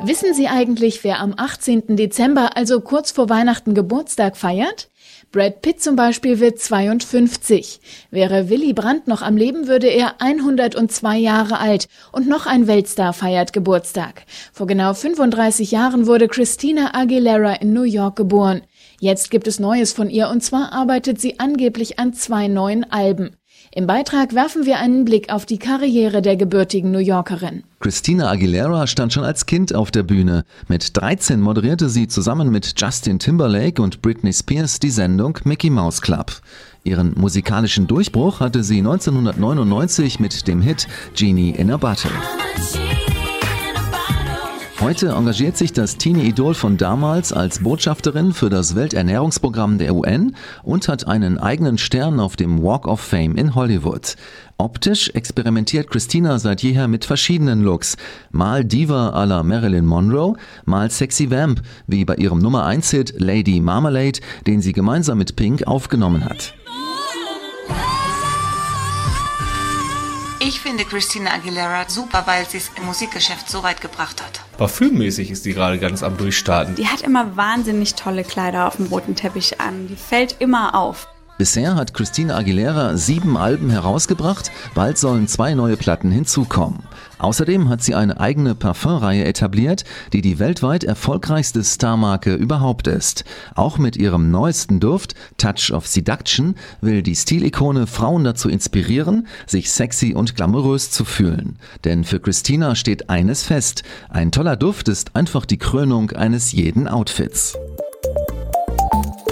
Wissen Sie eigentlich, wer am 18. Dezember, also kurz vor Weihnachten, Geburtstag feiert? Brad Pitt zum Beispiel wird 52. Wäre Willy Brandt noch am Leben, würde er 102 Jahre alt und noch ein Weltstar feiert Geburtstag. Vor genau 35 Jahren wurde Christina Aguilera in New York geboren. Jetzt gibt es Neues von ihr und zwar arbeitet sie angeblich an zwei neuen Alben. Im Beitrag werfen wir einen Blick auf die Karriere der gebürtigen New Yorkerin. Christina Aguilera stand schon als Kind auf der Bühne. Mit 13 moderierte sie zusammen mit Justin Timberlake und Britney Spears die Sendung Mickey Mouse Club. Ihren musikalischen Durchbruch hatte sie 1999 mit dem Hit Genie in a Bottle. Heute engagiert sich das Teenie-Idol von damals als Botschafterin für das Welternährungsprogramm der UN und hat einen eigenen Stern auf dem Walk of Fame in Hollywood. Optisch experimentiert Christina seit jeher mit verschiedenen Looks. Mal Diva à la Marilyn Monroe, mal Sexy Vamp, wie bei ihrem Nummer 1 Hit Lady Marmalade, den sie gemeinsam mit Pink aufgenommen hat. Ich finde Christina Aguilera super, weil sie es im Musikgeschäft so weit gebracht hat. Parfümmäßig ist die gerade ganz am Durchstarten. Die hat immer wahnsinnig tolle Kleider auf dem roten Teppich an. Die fällt immer auf. Bisher hat Christina Aguilera sieben Alben herausgebracht, bald sollen zwei neue Platten hinzukommen. Außerdem hat sie eine eigene Parfumreihe etabliert, die die weltweit erfolgreichste Starmarke überhaupt ist. Auch mit ihrem neuesten Duft, Touch of Seduction, will die Stilikone Frauen dazu inspirieren, sich sexy und glamourös zu fühlen. Denn für Christina steht eines fest, ein toller Duft ist einfach die Krönung eines jeden Outfits